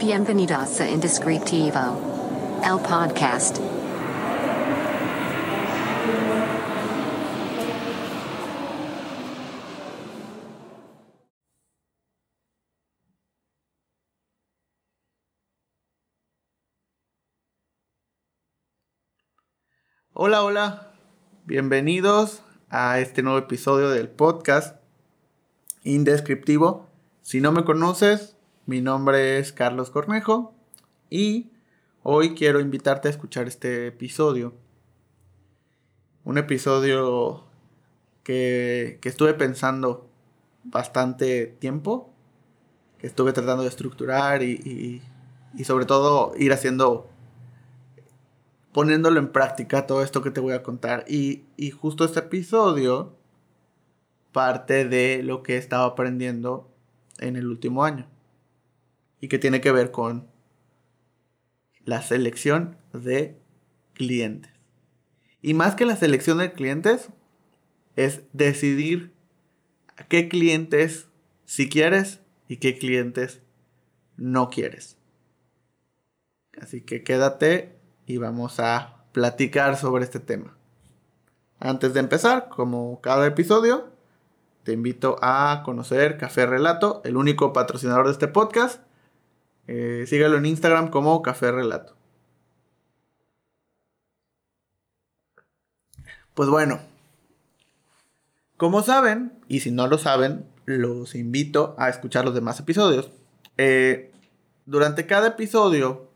Bienvenidos a Indescriptivo, el podcast. Hola, hola, bienvenidos a este nuevo episodio del podcast Indescriptivo. Si no me conoces, mi nombre es Carlos Cornejo y hoy quiero invitarte a escuchar este episodio. Un episodio que, que estuve pensando bastante tiempo, que estuve tratando de estructurar y, y, sobre todo ir haciendo poniéndolo en práctica todo esto que te voy a contar. Y, y, justo este episodio parte de lo que he estado aprendiendo en el último año. Y que tiene que ver con la selección de clientes. Y más que la selección de clientes, es decidir qué clientes si quieres y qué clientes no quieres. Así que quédate y vamos a platicar sobre este tema. Antes de empezar, como cada episodio, te invito a conocer Café Relato, el único patrocinador de este podcast. Eh, síguelo en Instagram como Café Relato. Pues bueno, como saben, y si no lo saben, los invito a escuchar los demás episodios. Eh, durante cada episodio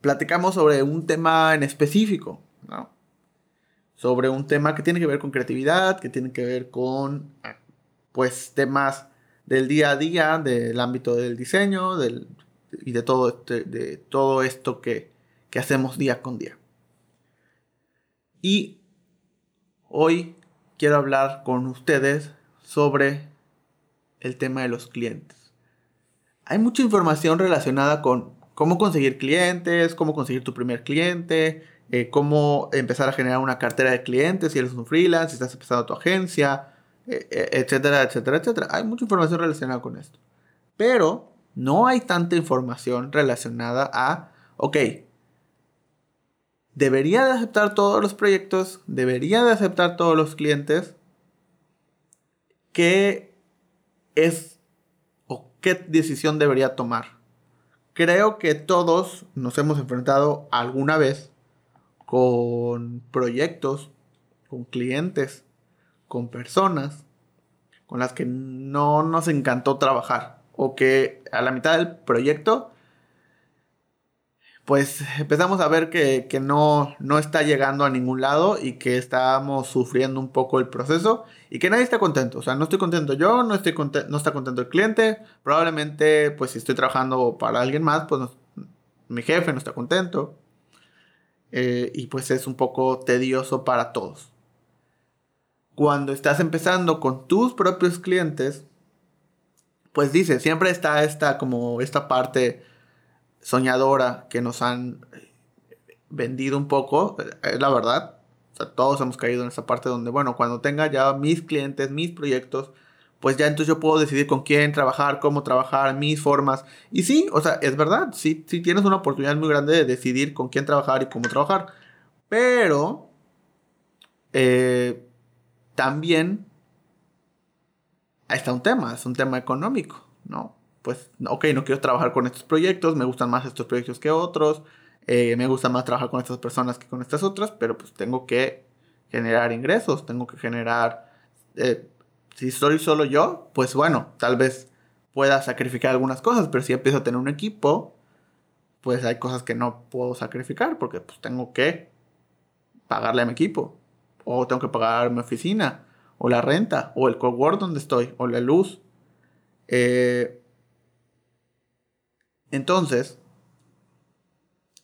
platicamos sobre un tema en específico, ¿no? Sobre un tema que tiene que ver con creatividad, que tiene que ver con, pues, temas del día a día, del ámbito del diseño del, y de todo, este, de todo esto que, que hacemos día con día. Y hoy quiero hablar con ustedes sobre el tema de los clientes. Hay mucha información relacionada con cómo conseguir clientes, cómo conseguir tu primer cliente, eh, cómo empezar a generar una cartera de clientes si eres un freelance, si estás empezando tu agencia, etcétera, etcétera, etcétera. Hay mucha información relacionada con esto. Pero no hay tanta información relacionada a, ok, debería de aceptar todos los proyectos, debería de aceptar todos los clientes, ¿qué es o qué decisión debería tomar? creo que todos nos hemos enfrentado alguna vez con proyectos, con clientes, con personas con las que no nos encantó trabajar o que a la mitad del proyecto pues empezamos a ver que, no, no, está llegando a ningún lado y que estamos sufriendo un poco el proceso y que nadie está contento. O sea, no estoy contento yo, no, estoy no está contento el cliente. Probablemente, pues si estoy trabajando para alguien más, pues mi jefe no está contento. Eh, y pues es un poco tedioso para todos. Cuando estás empezando con tus propios clientes, pues dice, siempre está esta como esta parte soñadora que nos han vendido un poco, es la verdad. Todos hemos caído en esa parte donde, bueno, cuando tenga ya mis clientes, mis proyectos, pues ya entonces yo puedo decidir con quién trabajar, cómo trabajar, mis formas. Y sí, o sea, es verdad, sí, sí tienes una oportunidad muy grande de decidir con quién trabajar y cómo trabajar. Pero eh, también está un tema, es un tema económico, ¿no? pues, ok, no quiero trabajar con estos proyectos, me gustan más estos proyectos que otros, eh, me gusta más trabajar con estas personas que con estas otras, pero pues tengo que generar ingresos, tengo que generar, eh, si soy solo yo, pues bueno, tal vez pueda sacrificar algunas cosas, pero si empiezo a tener un equipo, pues hay cosas que no puedo sacrificar porque pues tengo que pagarle a mi equipo, o tengo que pagar mi oficina, o la renta, o el cowork donde estoy, o la luz. Eh, entonces,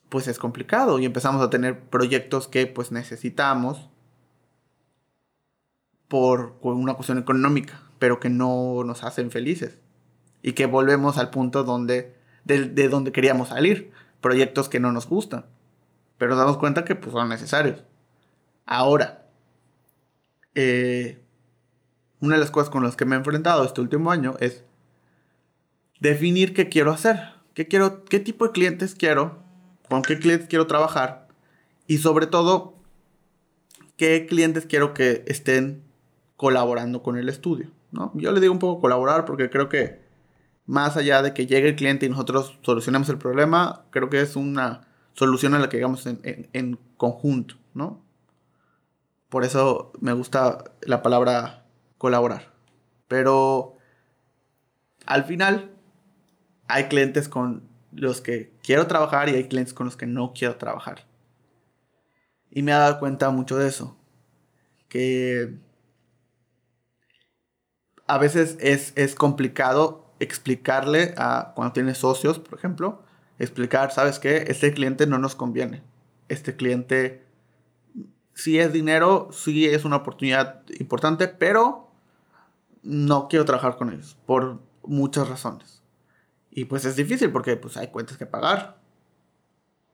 pues es complicado y empezamos a tener proyectos que pues necesitamos por una cuestión económica, pero que no nos hacen felices. Y que volvemos al punto donde, de, donde queríamos salir. Proyectos que no nos gustan. Pero nos damos cuenta que pues, son necesarios. Ahora, eh, una de las cosas con las que me he enfrentado este último año es definir qué quiero hacer, qué, quiero, qué tipo de clientes quiero, con qué clientes quiero trabajar y sobre todo qué clientes quiero que estén colaborando con el estudio. ¿no? Yo le digo un poco colaborar porque creo que más allá de que llegue el cliente y nosotros solucionemos el problema, creo que es una solución a la que llegamos en, en conjunto, ¿no? Por eso me gusta la palabra colaborar. Pero al final hay clientes con los que quiero trabajar y hay clientes con los que no quiero trabajar. Y me he dado cuenta mucho de eso. Que a veces es, es complicado explicarle a cuando tienes socios, por ejemplo, explicar, ¿sabes qué? Este cliente no nos conviene. Este cliente sí es dinero, sí es una oportunidad importante, pero no quiero trabajar con ellos por muchas razones. Y pues es difícil porque pues hay cuentas que pagar.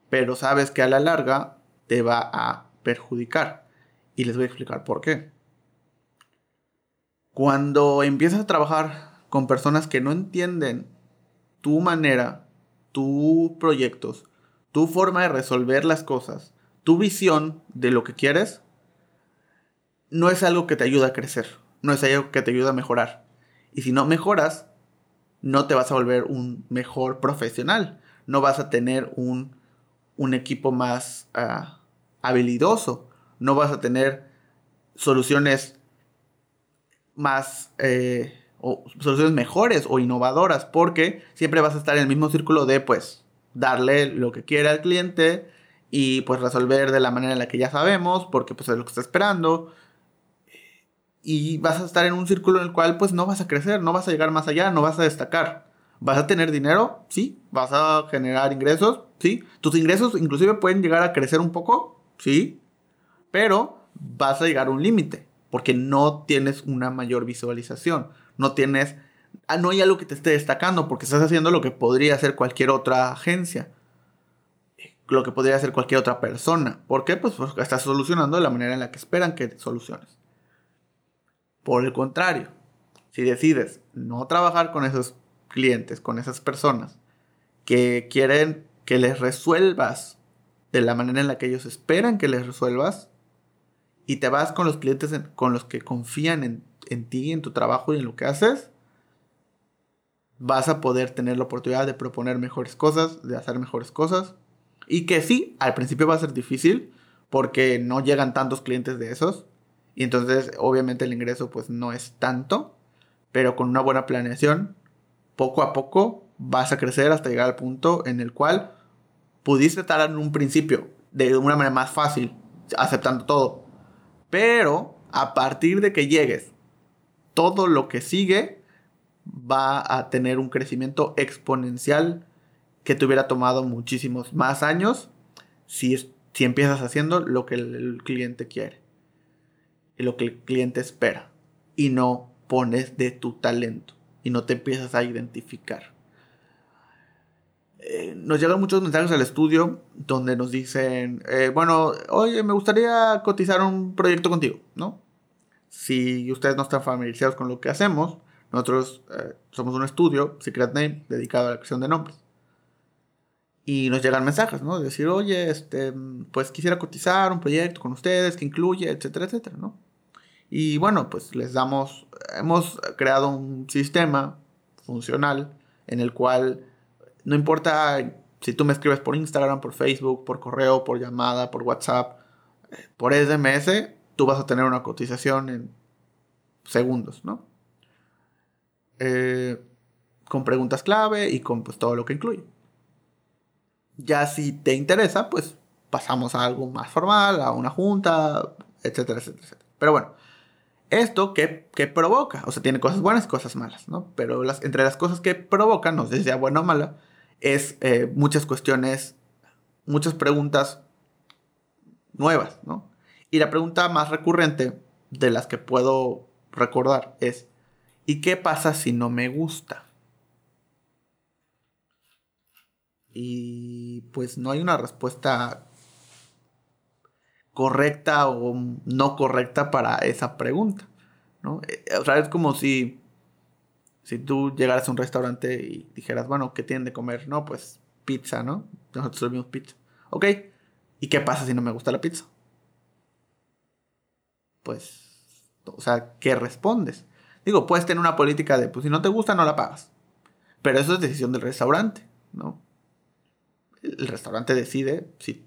Pero sabes que a la larga te va a perjudicar. Y les voy a explicar por qué. Cuando empiezas a trabajar con personas que no entienden tu manera, tus proyectos, tu forma de resolver las cosas, tu visión de lo que quieres, no es algo que te ayuda a crecer, no es algo que te ayuda a mejorar. Y si no mejoras, no te vas a volver un mejor profesional, no vas a tener un, equipo más ah, habilidoso, no vas a tener soluciones más eh, soluciones mejores o innovadoras porque siempre vas a estar en el mismo círculo de pues darle lo que quiera al cliente y pues resolver de la manera en la que ya sabemos porque pues es lo que está esperando y vas a estar en un círculo en el cual pues no vas a crecer, no vas a llegar más allá, no vas a destacar. ¿Vas a tener dinero? Sí. ¿Vas a generar ingresos? Sí. ¿Tus ingresos inclusive pueden llegar a crecer un poco? Sí. Pero vas a llegar a un límite porque no tienes una mayor visualización. No tienes... Ah, no hay algo que te esté destacando porque estás haciendo lo que podría hacer cualquier otra agencia. Lo que podría hacer cualquier otra persona. ¿Por qué? Pues porque estás solucionando de la manera en la que esperan que soluciones. Por el contrario, si decides no trabajar con esos clientes, con esas personas que quieren que les resuelvas de la manera en la que ellos esperan que les resuelvas y te vas con los clientes con los que confían en, en ti, en tu trabajo y en lo que haces, vas a poder tener la oportunidad de proponer mejores cosas, de hacer mejores cosas. Y que sí, al principio va a ser difícil porque no llegan tantos clientes de esos. Y entonces obviamente el ingreso pues no es tanto, pero con una buena planeación, poco a poco vas a crecer hasta llegar al punto en el cual pudiste estar en un principio de una manera más fácil, aceptando todo. Pero a partir de que llegues, todo lo que sigue va a tener un crecimiento exponencial que te hubiera tomado muchísimos más años si, si empiezas haciendo lo que el cliente quiere y lo que el cliente espera y no pones de tu talento y no te empiezas a identificar. Eh, nos llegan muchos mensajes al estudio donde nos dicen, eh, bueno, oye, me gustaría cotizar un proyecto contigo, ¿no? Si ustedes no están familiarizados con lo que hacemos, nosotros eh, somos un estudio, Secret Name, dedicado a la creación de nombres. Y nos llegan mensajes, ¿no? De decir, oye, este, pues quisiera cotizar un proyecto con ustedes que incluye, etcétera, etcétera, ¿no? Y bueno, pues les damos, hemos creado un sistema funcional en el cual no importa si tú me escribes por Instagram, por Facebook, por correo, por llamada, por WhatsApp, por SMS, tú vas a tener una cotización en segundos, ¿no? Eh, con preguntas clave y con pues, todo lo que incluye. Ya si te interesa, pues pasamos a algo más formal, a una junta, etcétera, etcétera, etcétera. Pero bueno, esto que, provoca, o sea, tiene cosas buenas cosas malas, ¿no? Pero las, entre las cosas que provoca, no sé si sea buena o mala, es eh, muchas cuestiones, muchas preguntas nuevas, ¿no? Y la pregunta más recurrente de las que puedo recordar es, ¿y qué pasa si no me gusta? Y pues no hay una respuesta correcta o no correcta para esa pregunta. ¿no? Eh, o sea, es como si Si tú llegaras a un restaurante y dijeras, bueno, ¿qué tienen de comer? No, pues pizza, ¿no? Nosotros servimos pizza. Ok. ¿Y qué pasa si no me gusta la pizza? Pues, o sea, ¿qué respondes? Digo, puedes tener una política de, pues si no te gusta, no la pagas. Pero eso es decisión del restaurante, ¿no? El restaurante decide si,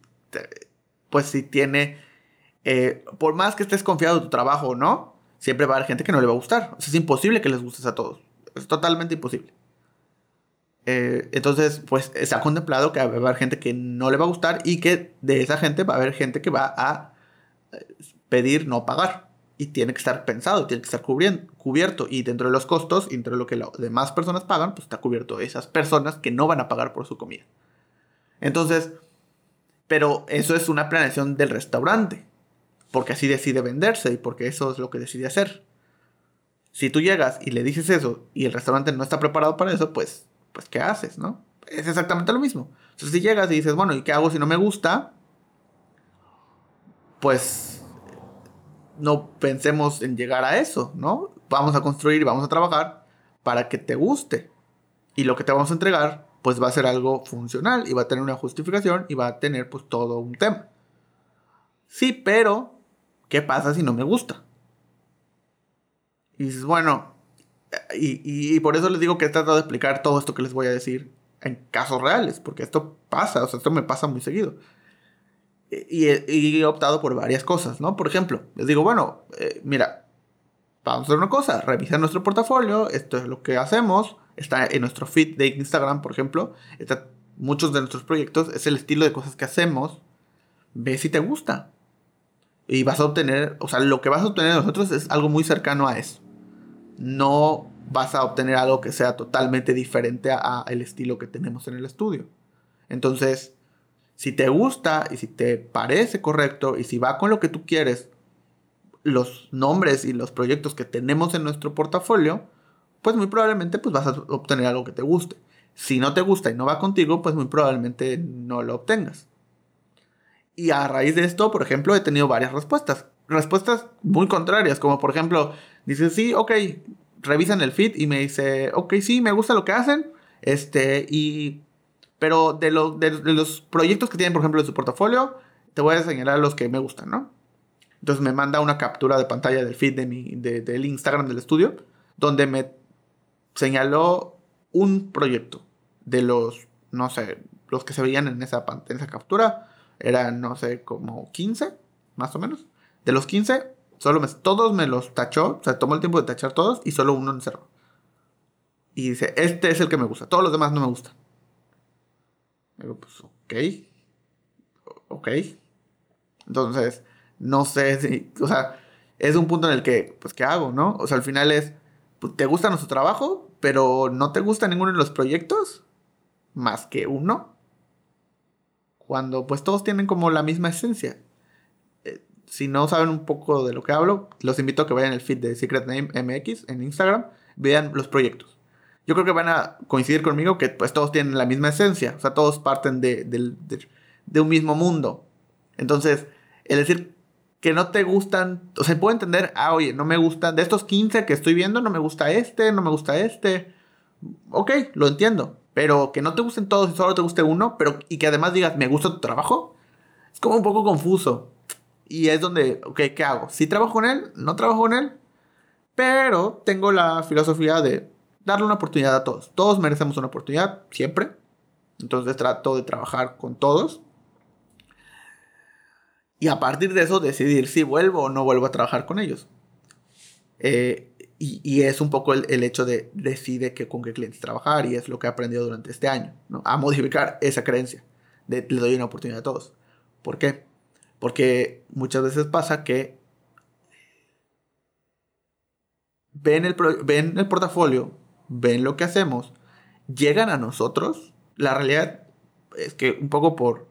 pues si tiene, eh, por más que estés confiado de tu trabajo o no, siempre va a haber gente que no le va a gustar. Es imposible que les gustes a todos. Es totalmente imposible. Eh, entonces, pues se ha contemplado que va a haber gente que no le va a gustar y que de esa gente va a haber gente que va a eh, pedir no pagar. Y tiene que estar pensado, tiene que estar cubierto. Y dentro de los costos, dentro de lo que las demás personas pagan, pues está cubierto esas personas que no van a pagar por su comida. Entonces, pero eso es una planeación del restaurante. Porque así decide venderse y porque eso es lo que decide hacer. Si tú llegas y le dices eso y el restaurante no está preparado para eso, pues, pues ¿qué haces, no? Es exactamente lo mismo. Entonces, si llegas y dices, bueno, ¿y qué hago si no me gusta? Pues no pensemos en llegar a eso, ¿no? Vamos a construir y vamos a trabajar para que te guste. Y lo que te vamos a entregar, pues va a ser algo funcional y va a tener una justificación y va a tener pues todo un tema. Sí, pero ¿qué pasa si no me gusta? Y dices, bueno, y, por eso les digo que he tratado de explicar todo esto que les voy a decir en casos reales, porque esto pasa, o sea, esto me pasa muy seguido. Y he, optado por varias cosas, ¿no? Por ejemplo, les digo, bueno, eh, mira, vamos a hacer una cosa, revisa nuestro portafolio, esto es lo que hacemos, está en nuestro feed de Instagram, por ejemplo, está muchos de nuestros proyectos, es el estilo de cosas que hacemos, ve si te gusta. Y vas a obtener, o sea, lo que vas a obtener de nosotros es algo muy cercano a eso. No vas a obtener algo que sea totalmente diferente al estilo que tenemos en el estudio. Entonces, si te gusta y si te parece correcto y si va con lo que tú quieres, los nombres y los proyectos que tenemos en nuestro portafolio, pues muy probablemente pues vas a obtener algo que te guste. Si no te gusta y no va contigo, pues muy probablemente no lo obtengas. Y a raíz de esto, por ejemplo, he tenido varias respuestas. Respuestas muy contrarias, como por ejemplo, dice, sí, ok, revisan el feed y me dice, ok, sí, me gusta lo que hacen, este, y pero de, de, los proyectos que tienen, por ejemplo, en su portafolio, te voy a señalar los que me gustan, ¿no? Entonces me manda una captura de pantalla del feed de mi, del Instagram del estudio, donde me señaló un proyecto de los, no sé, los que se veían en esa, en esa captura. Eran, no sé, como 15, más o menos. De los 15, solo me, todos me los tachó, o sea, tomó el tiempo de tachar todos y solo uno encerró. Y dice, este es el que me gusta, todos los demás no me gustan. Digo, pues, ok. Ok. Entonces, no sé si, o sea, es un punto en el que, pues, ¿qué hago, no? O sea, al final es, pues, ¿te gusta nuestro trabajo? Pero no te gusta ninguno de los proyectos, más que uno. Cuando, pues, todos tienen como la misma esencia. Eh, si no saben un poco de lo que hablo, los invito a que vayan al feed de Secret Name MX en Instagram, vean los proyectos yo creo que van a coincidir conmigo que pues todos tienen la misma esencia, o sea, todos parten de, un mismo mundo. Entonces, el decir que no te gustan, o sea, puedo entender, ah, oye, no me gustan, de estos 15 que estoy viendo, no me gusta este, no me gusta este. Ok, lo entiendo, pero que no te gusten todos y solo te guste uno, pero y que además digas, me gusta tu trabajo, es como un poco confuso. Y es donde, ok, ¿qué hago? Si trabajo con él, no trabajo con él, pero tengo la filosofía de darle una oportunidad a todos. Todos merecemos una oportunidad, siempre. Entonces trato de trabajar con todos. Y a partir de eso decidir si vuelvo o no vuelvo a trabajar con ellos. Eh, y, es un poco el, hecho de decide que, con qué clientes trabajar y es lo que he aprendido durante este año. A modificar esa creencia de le doy una oportunidad a todos. ¿Por qué? Porque muchas veces pasa que ven el, ven el portafolio ven lo que hacemos, llegan a nosotros. La realidad es que un poco por,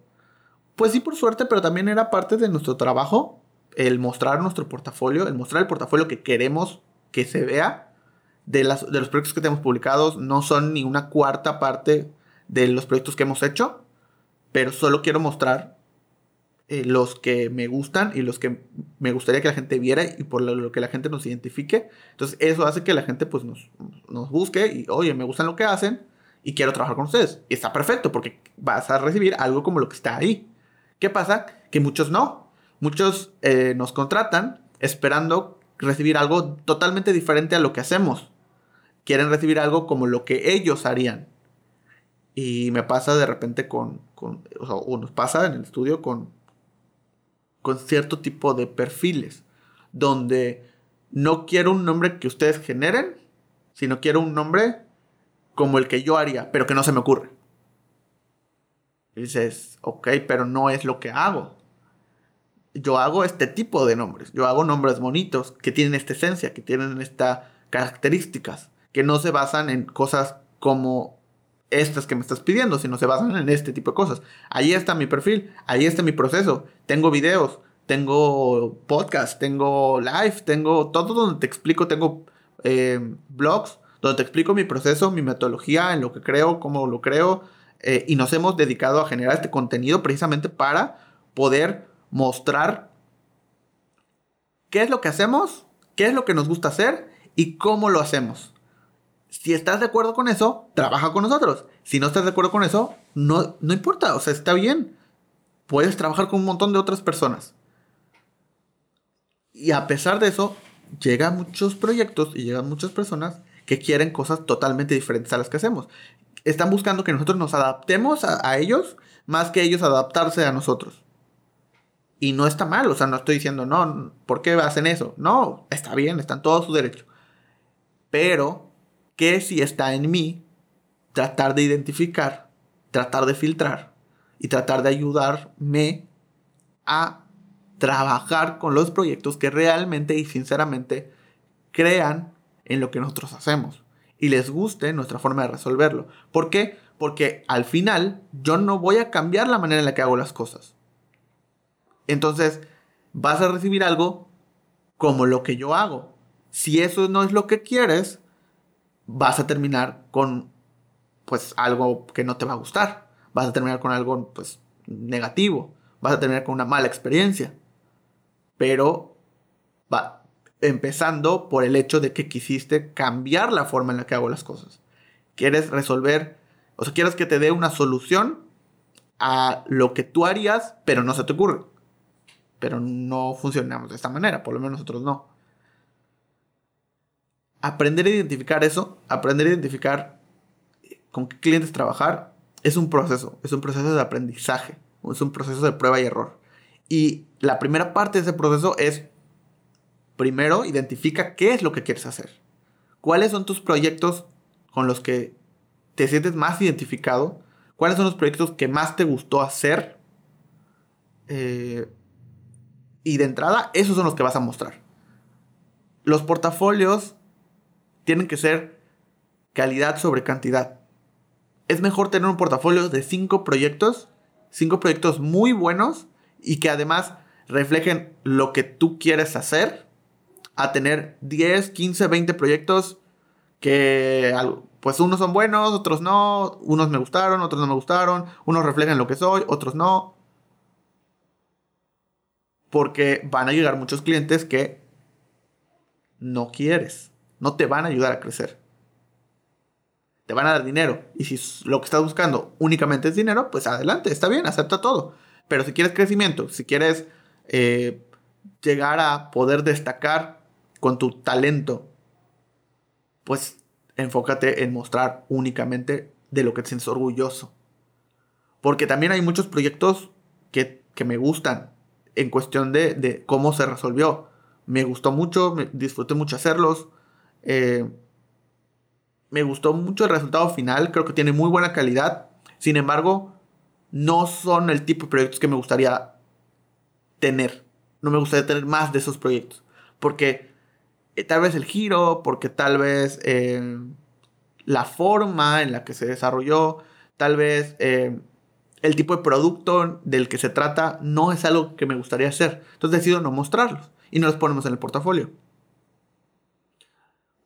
pues sí por suerte, pero también era parte de nuestro trabajo el mostrar nuestro portafolio, el mostrar el portafolio que queremos que se vea de, las, de los proyectos que tenemos publicados. No son ni una cuarta parte de los proyectos que hemos hecho, pero solo quiero mostrar eh, los que me gustan y los que me gustaría que la gente viera y por lo, que la gente nos identifique. Entonces eso hace que la gente pues nos, nos busque y, oye, me gustan lo que hacen y quiero trabajar con ustedes. Y está perfecto porque vas a recibir algo como lo que está ahí. ¿Qué pasa? Que muchos no. Muchos eh, nos contratan esperando recibir algo totalmente diferente a lo que hacemos. Quieren recibir algo como lo que ellos harían. Y me pasa de repente con, o, nos pasa en el estudio con, con cierto tipo de perfiles, donde no quiero un nombre que ustedes generen, sino quiero un nombre como el que yo haría, pero que no se me ocurre. Y dices, ok, pero no es lo que hago. Yo hago este tipo de nombres. Yo hago nombres bonitos que tienen esta esencia, que tienen estas características, que no se basan en cosas como estas que me estás pidiendo, sino se basan en este tipo de cosas. Ahí está mi perfil, ahí está mi proceso. Tengo videos, tengo podcast, tengo live, tengo todo donde te explico, tengo eh, blogs donde te explico mi proceso, mi metodología, en lo que creo, cómo lo creo, eh, y nos hemos dedicado a generar este contenido precisamente para poder mostrar qué es lo que hacemos, qué es lo que nos gusta hacer y cómo lo hacemos. Si estás de acuerdo con eso, trabaja con nosotros. Si no estás de acuerdo con eso, no, no importa, o sea, está bien. Puedes trabajar con un montón de otras personas. Y a pesar de eso, llegan muchos proyectos y llegan muchas personas que quieren cosas totalmente diferentes a las que hacemos. Están buscando que nosotros nos adaptemos a, ellos más que ellos adaptarse a nosotros. Y no está mal, o sea, no estoy diciendo, no, ¿por qué hacen eso? No, está bien, está en todo su derecho. Pero, ¿qué si está en mí tratar de identificar, tratar de filtrar y tratar de ayudarme a trabajar con los proyectos que realmente y sinceramente crean en lo que nosotros hacemos y les guste nuestra forma de resolverlo. ¿Por qué? Porque al final yo no voy a cambiar la manera en la que hago las cosas. Entonces, vas a recibir algo como lo que yo hago. Si eso no es lo que quieres, vas a terminar con pues algo que no te va a gustar. Vas a terminar con algo pues negativo. Vas a terminar con una mala experiencia. Pero va, empezando por el hecho de que quisiste cambiar la forma en la que hago las cosas. Quieres resolver, o sea, quieres que te dé una solución a lo que tú harías, pero no se te ocurre. Pero no funcionamos de esta manera, por lo menos nosotros no. Aprender a identificar eso, aprender a identificar con qué clientes trabajar, es un proceso, es un proceso de aprendizaje, es un proceso de prueba y error. Y la primera parte de ese proceso es primero identifica qué es lo que quieres hacer. ¿Cuáles son tus proyectos con los que te sientes más identificado? ¿Cuáles son los proyectos que más te gustó hacer? Eh, y de entrada, esos son los que vas a mostrar. Los portafolios tienen que ser calidad sobre cantidad. Es mejor tener un portafolio de cinco proyectos, cinco proyectos muy buenos y que además reflejen lo que tú quieres hacer a tener 10, 15, 20 proyectos que pues unos son buenos, otros no, unos me gustaron, otros no me gustaron, unos reflejan lo que soy, otros no. Porque van a llegar muchos clientes que no quieres, no te van a ayudar a crecer. Te van a dar dinero. Y si lo que estás buscando únicamente es dinero, pues adelante, está bien, acepta todo. Pero si quieres crecimiento, si quieres eh, llegar a poder destacar con tu talento, pues enfócate en mostrar únicamente de lo que te sientes orgulloso. Porque también hay muchos proyectos que, me gustan en cuestión de, cómo se resolvió. Me gustó mucho, me disfruté mucho hacerlos. Eh, me gustó mucho el resultado final, creo que tiene muy buena calidad. Sin embargo, no son el tipo de proyectos que me gustaría tener. No me gustaría tener más de esos proyectos. Porque eh, tal vez el giro, porque tal vez eh, la forma en la que se desarrolló, tal vez eh, el tipo de producto del que se trata no es algo que me gustaría hacer. Entonces decido no mostrarlos y no los ponemos en el portafolio.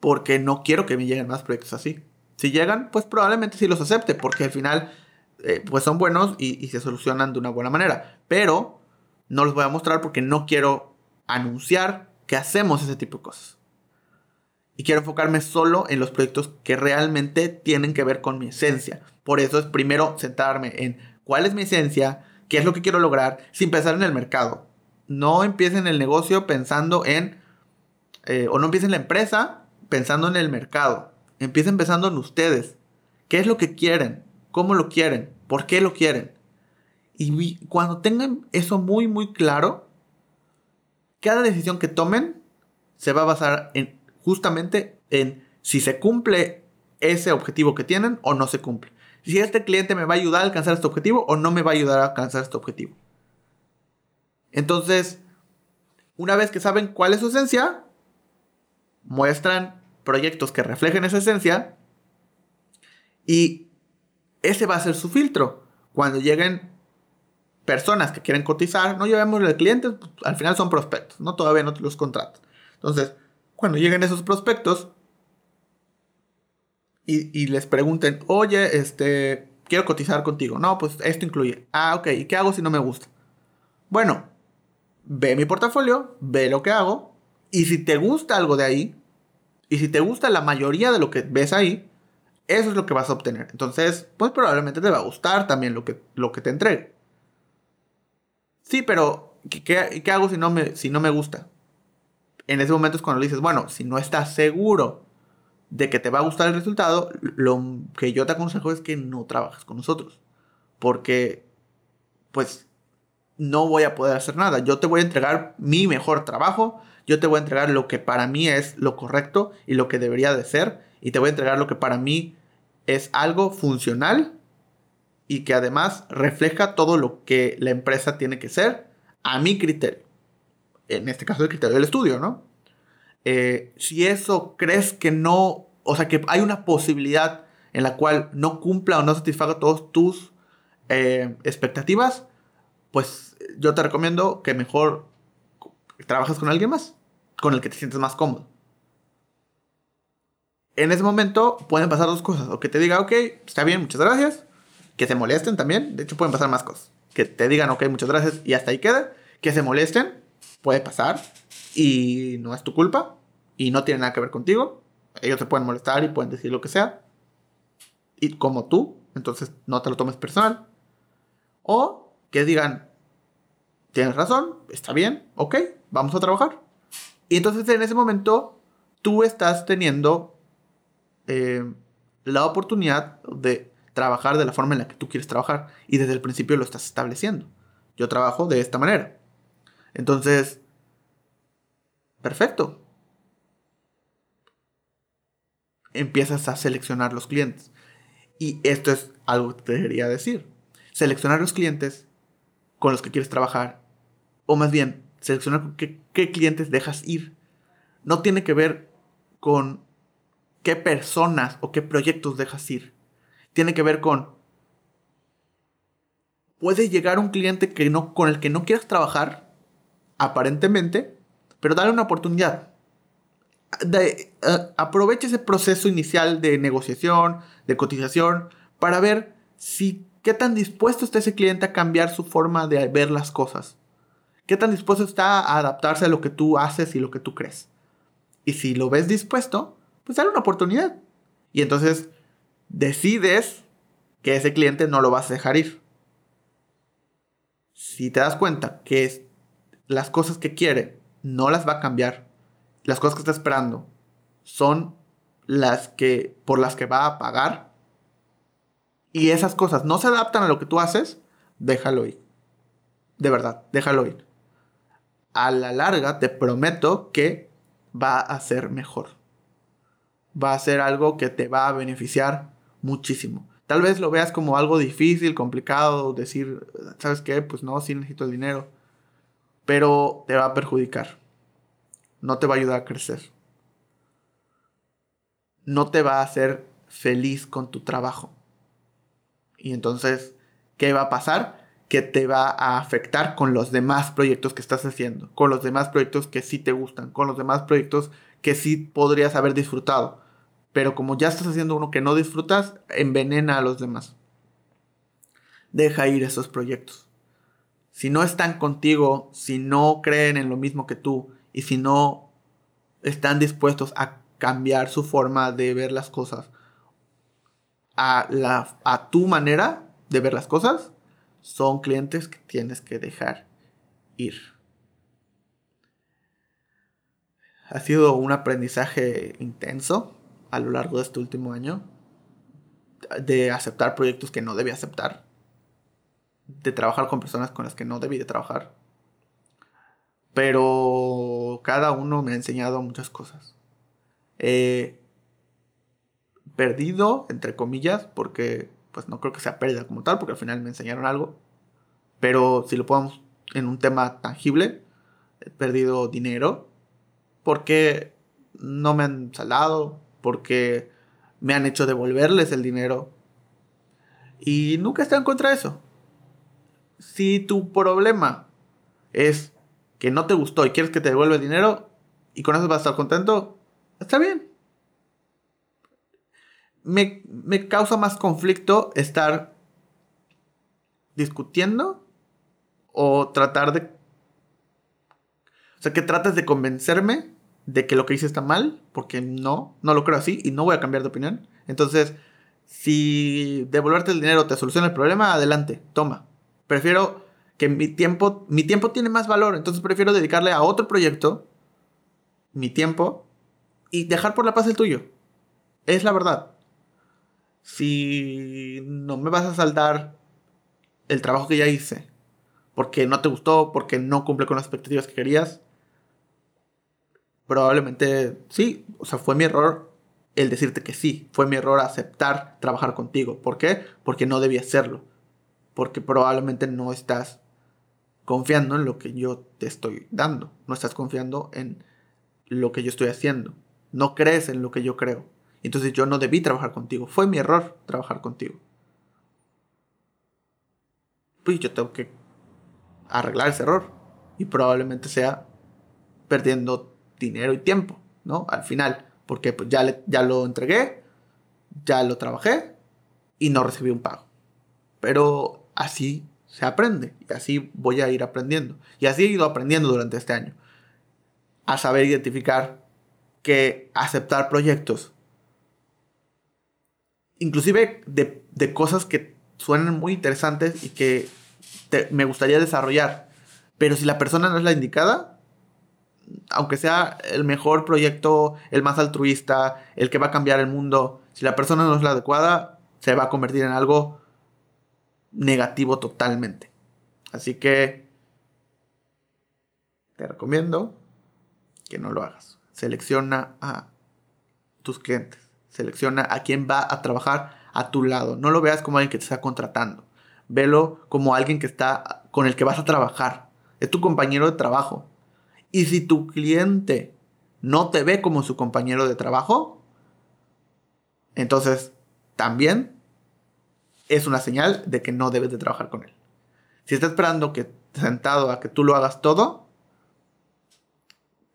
Porque no quiero que me lleguen más proyectos así. Si llegan, pues probablemente sí los acepte, porque al final pues son buenos y, y se solucionan de una buena manera. Pero no los voy a mostrar porque no quiero anunciar que hacemos ese tipo de cosas. Y quiero enfocarme solo en los proyectos que realmente tienen que ver con mi esencia. Por eso es primero centrarme en cuál es mi esencia, qué es lo que quiero lograr, sin pensar en el mercado. No empiecen el negocio pensando en, eh, o no empiecen la empresa pensando en el mercado. Empiecen pensando en ustedes. ¿Qué es lo que quieren? ¿Cómo lo quieren? ¿Por qué lo quieren? Y cuando tengan eso muy, muy claro, cada decisión que tomen se va a basar en justamente en si se cumple ese objetivo que tienen o no se cumple. Si este cliente me va a ayudar a alcanzar este objetivo o no me va a ayudar a alcanzar este objetivo. Entonces, una vez que saben cuál es su esencia, muestran proyectos que reflejen esa esencia y ese va a ser su filtro. Cuando lleguen personas que quieren cotizar, no llevemos de clientes, pues, al final son prospectos, no todavía no los contratan. Entonces, cuando lleguen esos prospectos y, les pregunten, oye, este, quiero cotizar contigo. No, pues esto incluye. Ah, ok, ¿y qué hago si no me gusta? Bueno, ve mi portafolio, ve lo que hago, y si te gusta algo de ahí, y si te gusta la mayoría de lo que ves ahí, eso es lo que vas a obtener. Entonces, pues probablemente te va a gustar también lo que, lo que te entregue. Sí, pero ¿qué, hago si no, me, si no me gusta? En ese momento es cuando le dices, bueno, si no estás seguro de que te va a gustar el resultado, lo que yo te aconsejo es que no trabajes con nosotros. Porque, pues, no voy a poder hacer nada. Yo te voy a entregar mi mejor trabajo, yo te voy a entregar lo que para mí es lo correcto y lo que debería de ser, y te voy a entregar lo que para mí es algo funcional y que además refleja todo lo que la empresa tiene que ser a mi criterio. En este caso, el criterio del estudio, ¿no? Eh, si eso crees que no, o sea, que hay una posibilidad en la cual no cumpla o no satisfaga todas tus eh, expectativas, pues yo te recomiendo que mejor trabajes con alguien más, con el que te sientes más cómodo. En ese momento pueden pasar dos cosas, o que te diga, ok, está bien, muchas gracias, que se molesten también. De hecho, pueden pasar más cosas. Que te digan, ok, muchas gracias y hasta ahí queda. Que se molesten, puede pasar y no es tu culpa y no tiene nada que ver contigo. Ellos se pueden molestar y pueden decir lo que sea. Y como tú, entonces no te lo tomes personal. O que digan, tienes razón, está bien, ok, vamos a trabajar. Y entonces en ese momento tú estás teniendo eh, la oportunidad de trabajar de la forma en la que tú quieres trabajar y desde el principio lo estás estableciendo. Yo trabajo de esta manera. Entonces, perfecto. Empiezas a seleccionar los clientes. Y esto es algo que te debería decir. Seleccionar los clientes con los que quieres trabajar. O más bien, seleccionar qué, qué clientes dejas ir. No tiene que ver con qué personas o qué proyectos dejas ir tiene que ver con puede llegar un cliente que no, con el que no quieras trabajar, aparentemente, pero dale una oportunidad. De, eh, aprovecha ese proceso inicial de negociación, de cotización, para ver si qué tan dispuesto está ese cliente a cambiar su forma de ver las cosas. Qué tan dispuesto está a adaptarse a lo que tú haces y lo que tú crees. Y si lo ves dispuesto, pues dale una oportunidad. Y entonces decides que ese cliente no lo vas a dejar ir. Si te das cuenta que las cosas que quiere no las va a cambiar, las cosas que está esperando son las que por las que va a pagar y esas cosas no se adaptan a lo que tú haces, déjalo ir. De verdad, déjalo ir. A la larga te prometo que va a ser mejor. Va a ser algo que te va a beneficiar muchísimo. Tal vez lo veas como algo difícil, complicado, decir, ¿sabes qué? Pues no, sí necesito el dinero. Pero te va a perjudicar. No te va a ayudar a crecer. No te va a hacer feliz con tu trabajo. Y entonces, ¿qué va a pasar? Que te va a afectar con los demás proyectos que estás haciendo, con los demás proyectos que sí te gustan, con los demás proyectos que sí podrías haber disfrutado pero como ya estás haciendo uno que no disfrutas, envenena a los demás. Deja ir esos proyectos. Si no están contigo, si no creen en lo mismo que tú y si no están dispuestos a cambiar su forma de ver las cosas a, la, a tu manera de ver las cosas, son clientes que tienes que dejar ir. Ha sido un aprendizaje intenso a lo largo de este último año de aceptar proyectos que no debí aceptar, de trabajar con personas con las que no debí de trabajar. Pero cada uno me ha enseñado muchas cosas. He perdido, entre comillas, porque pues no creo que sea pérdida como tal, porque al final me enseñaron algo. Pero si lo podemos en un tema tangible, he perdido dinero porque no me han salado, porque me han hecho devolverles el dinero. Y nunca está en contra de eso. Si tu problema es que no te gustó y quieres que te devuelva el dinero y con eso vas a estar contento, está bien. Me, me causa más conflicto estar discutiendo o tratar de... O sea, que trates de convencerme de que lo que hice está mal, porque no, no lo creo así y no voy a cambiar de opinión. Entonces, si devolverte el dinero te soluciona el problema, adelante, toma. Prefiero que mi tiempo, mi tiempo tiene más valor, entonces prefiero dedicarle a otro proyecto mi tiempo y dejar por la paz el tuyo. Es la verdad. Si no me vas a saldar el trabajo que ya hice, porque no te gustó, porque no cumple con las expectativas que querías, probablemente sí, o sea, fue mi error el decirte que sí, fue mi error aceptar trabajar contigo. ¿Por qué? Porque no debía hacerlo. Porque probablemente no estás confiando en lo que yo te estoy dando. No estás confiando en lo que yo estoy haciendo. No crees en lo que yo creo. Entonces yo no debí trabajar contigo. Fue mi error trabajar contigo. Pues yo tengo que arreglar ese error. Y probablemente sea perdiendo dinero y tiempo, ¿no? Al final, porque pues ya, ya lo entregué, ya lo trabajé y no recibí un pago. Pero así se aprende y así voy a ir aprendiendo. Y así he ido aprendiendo durante este año. A saber identificar que aceptar proyectos, inclusive de, cosas que suenan muy interesantes y que me gustaría desarrollar, pero si la persona no es la indicada, aunque sea el mejor proyecto, el más altruista, el que va a cambiar el mundo, si la persona no es la adecuada, se va a convertir en algo negativo totalmente. Así que te recomiendo que no lo hagas. Selecciona a tus clientes. Selecciona a quien va a trabajar a tu lado. No lo veas como alguien que te está contratando. Velo como alguien que está con el que vas a trabajar. Es tu compañero de trabajo. Y si tu cliente no te ve como su compañero de trabajo, entonces también es una señal de que no debes de trabajar con él. Si está esperando que sentado a que tú lo hagas todo,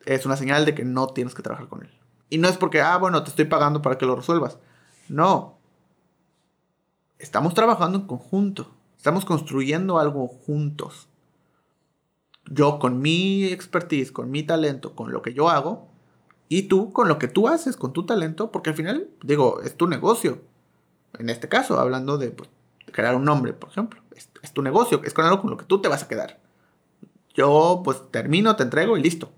es una señal de que no tienes que trabajar con él. Y no es porque, ah, bueno, te estoy pagando para que lo resuelvas. No. Estamos trabajando en conjunto. Estamos construyendo algo juntos yo con mi expertise, con mi talento, con lo que yo hago, y tú con lo que tú haces, con tu talento, porque al final, digo, es tu negocio. En este caso, hablando de, pues, crear un nombre, por ejemplo, es, tu negocio, es con algo con lo que tú te vas a quedar. Yo, pues, termino, te entrego y listo.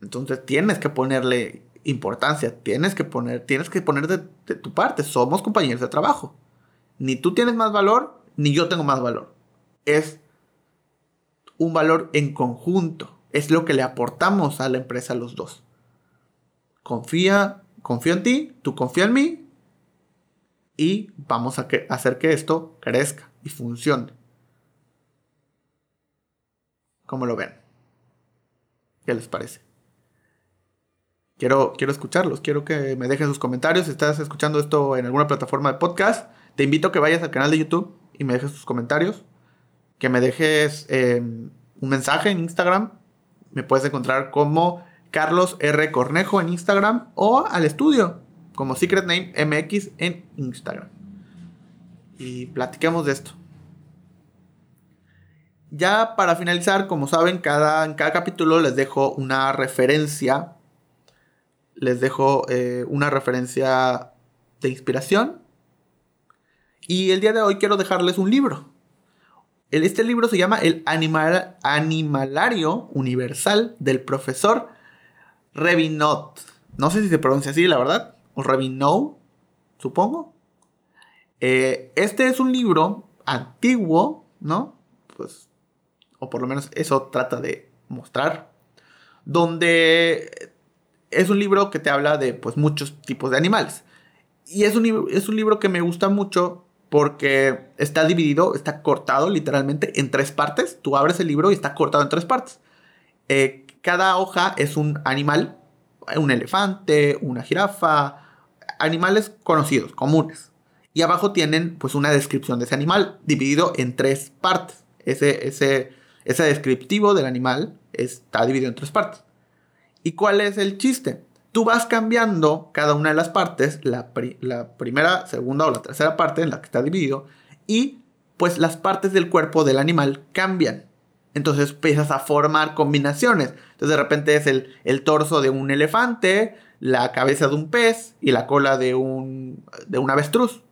Entonces tienes que ponerle importancia, tienes que poner, tienes que poner de, tu parte. Somos compañeros de trabajo. Ni tú tienes más valor, ni yo tengo más valor. Es un valor en conjunto. Es lo que le aportamos a la empresa los dos. Confía, confío en ti, tú confía en mí y vamos a hacer que esto crezca y funcione. ¿Cómo lo ven? ¿Qué les parece? Quiero, quiero escucharlos, quiero que me dejen sus comentarios. Si estás escuchando esto en alguna plataforma de podcast, te invito a que vayas al canal de YouTube y me dejes tus comentarios que me dejes em, un mensaje en Instagram. Me puedes encontrar como Carlos R. Cornejo en Instagram o al estudio como Secret Name MX en Instagram. Y platiquemos de esto. Ya para finalizar, como saben, cada, en cada capítulo les dejo una referencia. Les dejo eh, una referencia de inspiración. Y el día de hoy quiero dejarles un libro. Este libro se llama El Animalario Universal del profesor Revinot. No sé si se pronuncia así, la verdad. O Revinot, supongo. Eh, este es un libro antiguo, ¿no? Pues, o por lo menos eso trata de mostrar. Donde es un libro que te habla de pues muchos tipos de animales. Y es un, es un libro que me gusta mucho porque está dividido, está cortado literalmente en tres partes. Tú abres el libro y está cortado en tres partes. Eh, cada hoja es un animal, un elefante, una jirafa, animales conocidos, comunes. Y abajo tienen pues una descripción de ese animal, dividido en tres partes. Ese, ese, ese descriptivo del animal está dividido en tres partes. ¿Y cuál es el chiste? tú vas cambiando cada una de las partes, la, primera, segunda o la tercera parte en la que está dividido, y pues las partes del cuerpo del animal cambian. Entonces empiezas a formar combinaciones. Entonces de repente es el, el, torso de un elefante, la cabeza de un pez y la cola de un, de un avestruz.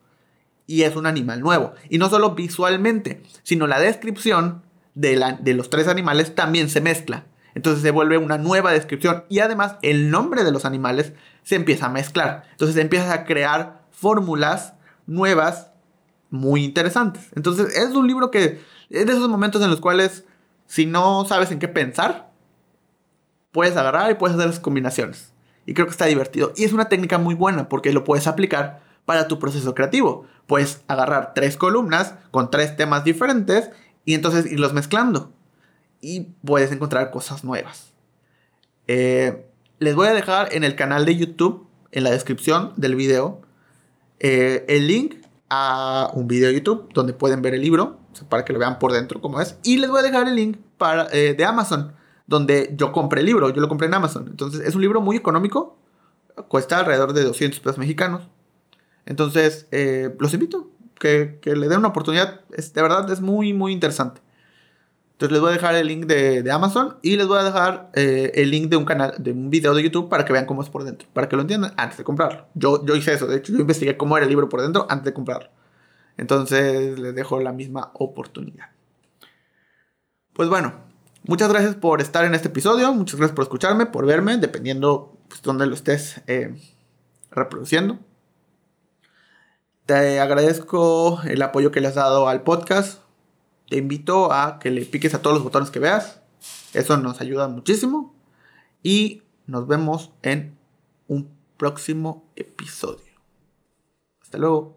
Y es un animal nuevo. Y no solo visualmente, sino la descripción de, la, de los tres animales también se mezcla. Entonces se vuelve una nueva descripción y además el nombre de los animales se empieza a mezclar. Entonces empiezas a crear fórmulas nuevas muy interesantes. Entonces es un libro que es de esos momentos en los cuales si no sabes en qué pensar, puedes agarrar y puedes hacer las combinaciones. Y creo que está divertido. Y es una técnica muy buena porque lo puedes aplicar para tu proceso creativo. Puedes agarrar tres columnas con tres temas diferentes y entonces irlos mezclando y puedes encontrar cosas nuevas. Eh, les voy a dejar en el canal de YouTube, en la descripción del video, eh, el link a un video de YouTube donde pueden ver el libro, para que lo vean por dentro como es. Y les voy a dejar el link para, eh, de Amazon, donde yo compré el libro, yo lo compré en Amazon. Entonces es un libro muy económico, cuesta alrededor de 200 pesos mexicanos. Entonces los invito, que, que le den una oportunidad, es, de verdad es muy, muy interesante. Entonces les voy a dejar el link de, Amazon y les voy a dejar eh, el link de un canal, de un video de YouTube para que vean cómo es por dentro, para que lo entiendan antes de comprarlo. Yo, yo hice eso, de hecho yo investigué cómo era el libro por dentro antes de comprarlo. Entonces les dejo la misma oportunidad. Pues bueno, muchas gracias por estar en este episodio, muchas gracias por escucharme, por verme, dependiendo pues, dónde lo estés eh, reproduciendo. Te agradezco el apoyo que le has dado al podcast te invito a que le piques a todos los botones que veas. Eso nos ayuda muchísimo. Y nos vemos en un próximo episodio. Hasta luego.